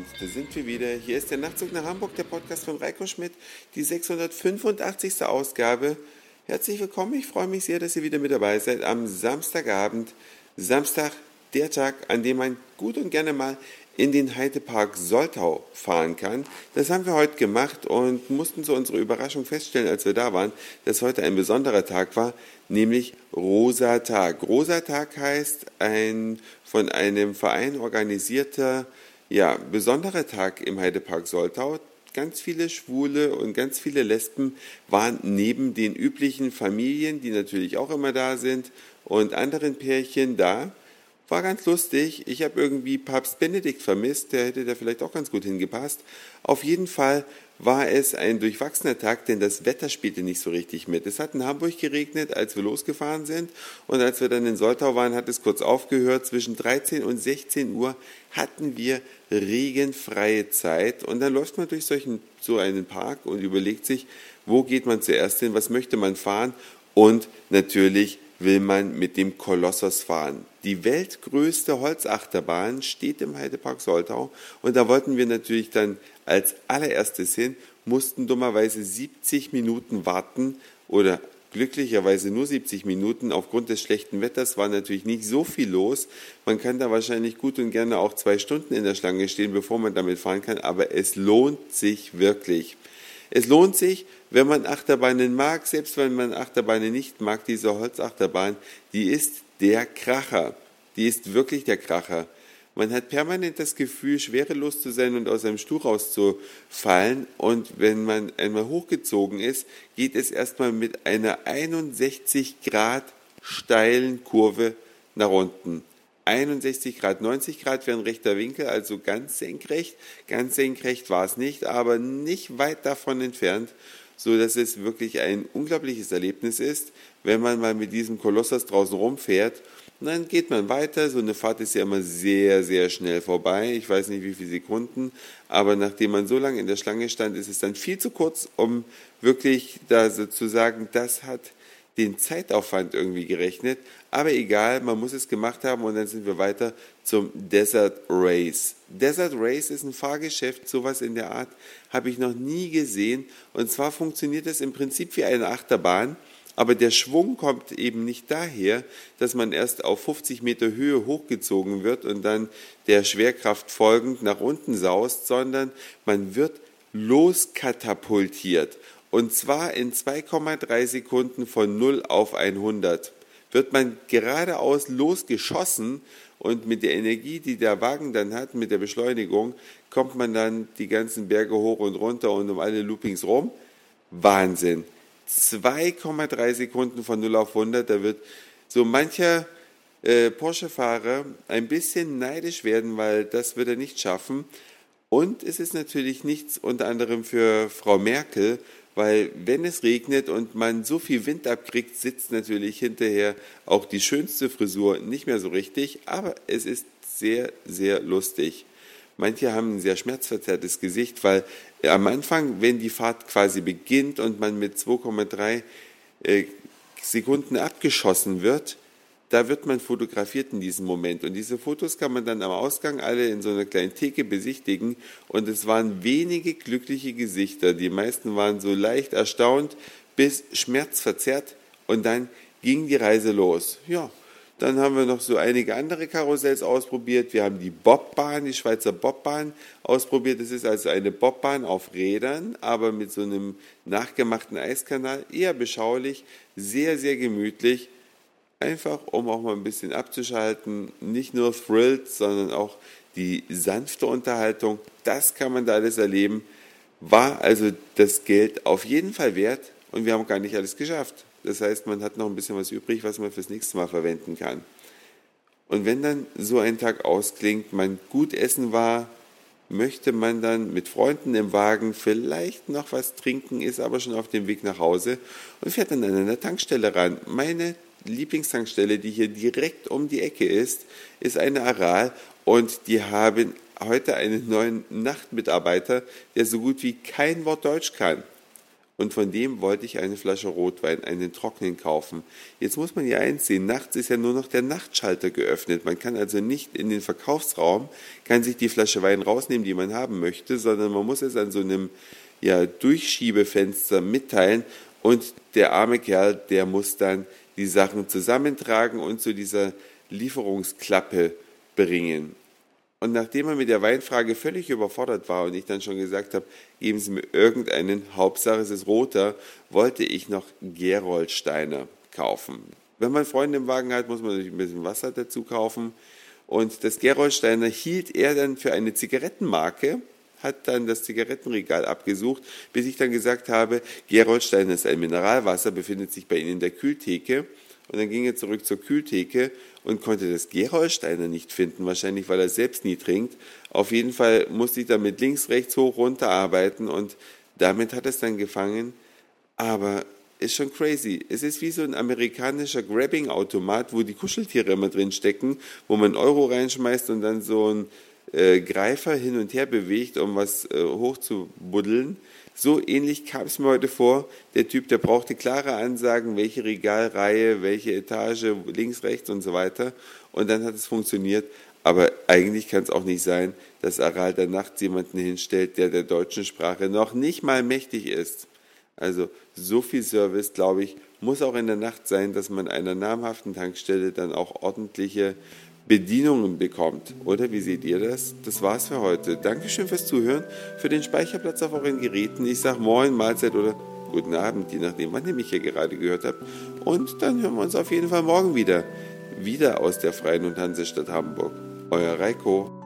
Und da sind wir wieder. Hier ist der Nachtzug nach Hamburg, der Podcast von Reiko Schmidt, die 685. Ausgabe. Herzlich willkommen. Ich freue mich sehr, dass ihr wieder mit dabei seid am Samstagabend. Samstag, der Tag, an dem man gut und gerne mal in den Heidepark Soltau fahren kann. Das haben wir heute gemacht und mussten zu unserer Überraschung feststellen, als wir da waren, dass heute ein besonderer Tag war, nämlich Rosa Tag. Rosa Tag heißt ein von einem Verein organisierter, ja, besonderer Tag im Heidepark Soltau. Ganz viele Schwule und ganz viele Lesben waren neben den üblichen Familien, die natürlich auch immer da sind, und anderen Pärchen da war ganz lustig. Ich habe irgendwie Papst Benedikt vermisst, der hätte da vielleicht auch ganz gut hingepasst. Auf jeden Fall war es ein durchwachsener Tag, denn das Wetter spielte nicht so richtig mit. Es hat in Hamburg geregnet, als wir losgefahren sind. Und als wir dann in Soltau waren, hat es kurz aufgehört. Zwischen 13 und 16 Uhr hatten wir regenfreie Zeit. Und dann läuft man durch solchen, so einen Park und überlegt sich, wo geht man zuerst hin, was möchte man fahren. Und natürlich will man mit dem Kolossos fahren. Die weltgrößte Holzachterbahn steht im Heidepark Soltau und da wollten wir natürlich dann als allererstes hin, mussten dummerweise 70 Minuten warten oder glücklicherweise nur 70 Minuten. Aufgrund des schlechten Wetters war natürlich nicht so viel los. Man kann da wahrscheinlich gut und gerne auch zwei Stunden in der Schlange stehen, bevor man damit fahren kann, aber es lohnt sich wirklich. Es lohnt sich, wenn man Achterbahnen mag, selbst wenn man Achterbahnen nicht mag, diese Holzachterbahn, die ist der Kracher. Die ist wirklich der Kracher. Man hat permanent das Gefühl, schwerelos zu sein und aus einem Stuhl rauszufallen. Und wenn man einmal hochgezogen ist, geht es erstmal mit einer 61 Grad steilen Kurve nach unten. 61 Grad, 90 Grad wäre ein rechter Winkel, also ganz senkrecht. Ganz senkrecht war es nicht, aber nicht weit davon entfernt, so dass es wirklich ein unglaubliches Erlebnis ist, wenn man mal mit diesem Kolossus draußen rumfährt. Und dann geht man weiter. So eine Fahrt ist ja immer sehr, sehr schnell vorbei. Ich weiß nicht, wie viele Sekunden. Aber nachdem man so lange in der Schlange stand, ist es dann viel zu kurz, um wirklich da so zu sagen, das hat den Zeitaufwand irgendwie gerechnet. Aber egal, man muss es gemacht haben und dann sind wir weiter zum Desert Race. Desert Race ist ein Fahrgeschäft, sowas in der Art habe ich noch nie gesehen. Und zwar funktioniert es im Prinzip wie eine Achterbahn. Aber der Schwung kommt eben nicht daher, dass man erst auf 50 Meter Höhe hochgezogen wird und dann der Schwerkraft folgend nach unten saust, sondern man wird loskatapultiert. Und zwar in 2,3 Sekunden von 0 auf 100 wird man geradeaus losgeschossen und mit der Energie, die der Wagen dann hat, mit der Beschleunigung, kommt man dann die ganzen Berge hoch und runter und um alle Loopings rum. Wahnsinn. 2,3 Sekunden von 0 auf 100, da wird so mancher äh, Porsche-Fahrer ein bisschen neidisch werden, weil das wird er nicht schaffen. Und es ist natürlich nichts unter anderem für Frau Merkel, weil wenn es regnet und man so viel Wind abkriegt, sitzt natürlich hinterher auch die schönste Frisur nicht mehr so richtig, aber es ist sehr, sehr lustig. Manche haben ein sehr schmerzverzerrtes Gesicht, weil am Anfang, wenn die Fahrt quasi beginnt und man mit 2,3 äh, Sekunden abgeschossen wird, da wird man fotografiert in diesem Moment. Und diese Fotos kann man dann am Ausgang alle in so einer kleinen Theke besichtigen. Und es waren wenige glückliche Gesichter. Die meisten waren so leicht erstaunt bis schmerzverzerrt. Und dann ging die Reise los. Ja, dann haben wir noch so einige andere Karussells ausprobiert. Wir haben die Bobbahn, die Schweizer Bobbahn ausprobiert. Das ist also eine Bobbahn auf Rädern, aber mit so einem nachgemachten Eiskanal. Eher beschaulich, sehr, sehr gemütlich einfach um auch mal ein bisschen abzuschalten, nicht nur thrilled, sondern auch die sanfte Unterhaltung, das kann man da alles erleben, war also das Geld auf jeden Fall wert und wir haben gar nicht alles geschafft. Das heißt, man hat noch ein bisschen was übrig, was man fürs nächste Mal verwenden kann. Und wenn dann so ein Tag ausklingt, man gut essen war, möchte man dann mit Freunden im Wagen vielleicht noch was trinken, ist aber schon auf dem Weg nach Hause und fährt dann an einer Tankstelle ran. Meine Lieblingstankstelle, die hier direkt um die Ecke ist, ist eine Aral und die haben heute einen neuen Nachtmitarbeiter, der so gut wie kein Wort Deutsch kann. und von dem wollte ich eine Flasche Rotwein, einen trockenen kaufen. Jetzt muss man ja eins sehen, nachts ist ja nur noch der Nachtschalter geöffnet. Man kann also nicht in den Verkaufsraum, kann sich die Flasche Wein rausnehmen, die man haben möchte, sondern man muss es an so einem ja, Durchschiebefenster mitteilen und der arme Kerl, der muss dann die Sachen zusammentragen und zu dieser Lieferungsklappe bringen. Und nachdem er mit der Weinfrage völlig überfordert war und ich dann schon gesagt habe, geben Sie mir irgendeinen, Hauptsache es ist roter, wollte ich noch Geroldsteiner kaufen. Wenn man Freunde im Wagen hat, muss man natürlich ein bisschen Wasser dazu kaufen. Und das Geroldsteiner hielt er dann für eine Zigarettenmarke, hat dann das Zigarettenregal abgesucht, bis ich dann gesagt habe, Geroldsteiner ist ein Mineralwasser, befindet sich bei Ihnen in der Kühltheke. Und dann ging er zurück zur Kühltheke und konnte das Gerolsteiner nicht finden, wahrscheinlich weil er selbst nie trinkt. Auf jeden Fall musste ich damit links, rechts, hoch, runter arbeiten und damit hat es dann gefangen. Aber ist schon crazy. Es ist wie so ein amerikanischer Grabbing-Automat, wo die Kuscheltiere immer drin stecken, wo man Euro reinschmeißt und dann so ein äh, Greifer hin und her bewegt, um was äh, hochzubuddeln. So ähnlich kam es mir heute vor. Der Typ, der brauchte klare Ansagen, welche Regalreihe, welche Etage, links, rechts und so weiter. Und dann hat es funktioniert. Aber eigentlich kann es auch nicht sein, dass Aral der Nacht jemanden hinstellt, der der deutschen Sprache noch nicht mal mächtig ist. Also so viel Service, glaube ich, muss auch in der Nacht sein, dass man einer namhaften Tankstelle dann auch ordentliche Bedienungen bekommt. Oder wie seht ihr das? Das war's für heute. Dankeschön fürs Zuhören, für den Speicherplatz auf euren Geräten. Ich sage Moin, Mahlzeit oder guten Abend, je nachdem, wann ihr mich hier gerade gehört habt. Und dann hören wir uns auf jeden Fall morgen wieder. Wieder aus der Freien und Hansestadt Hamburg. Euer Reiko.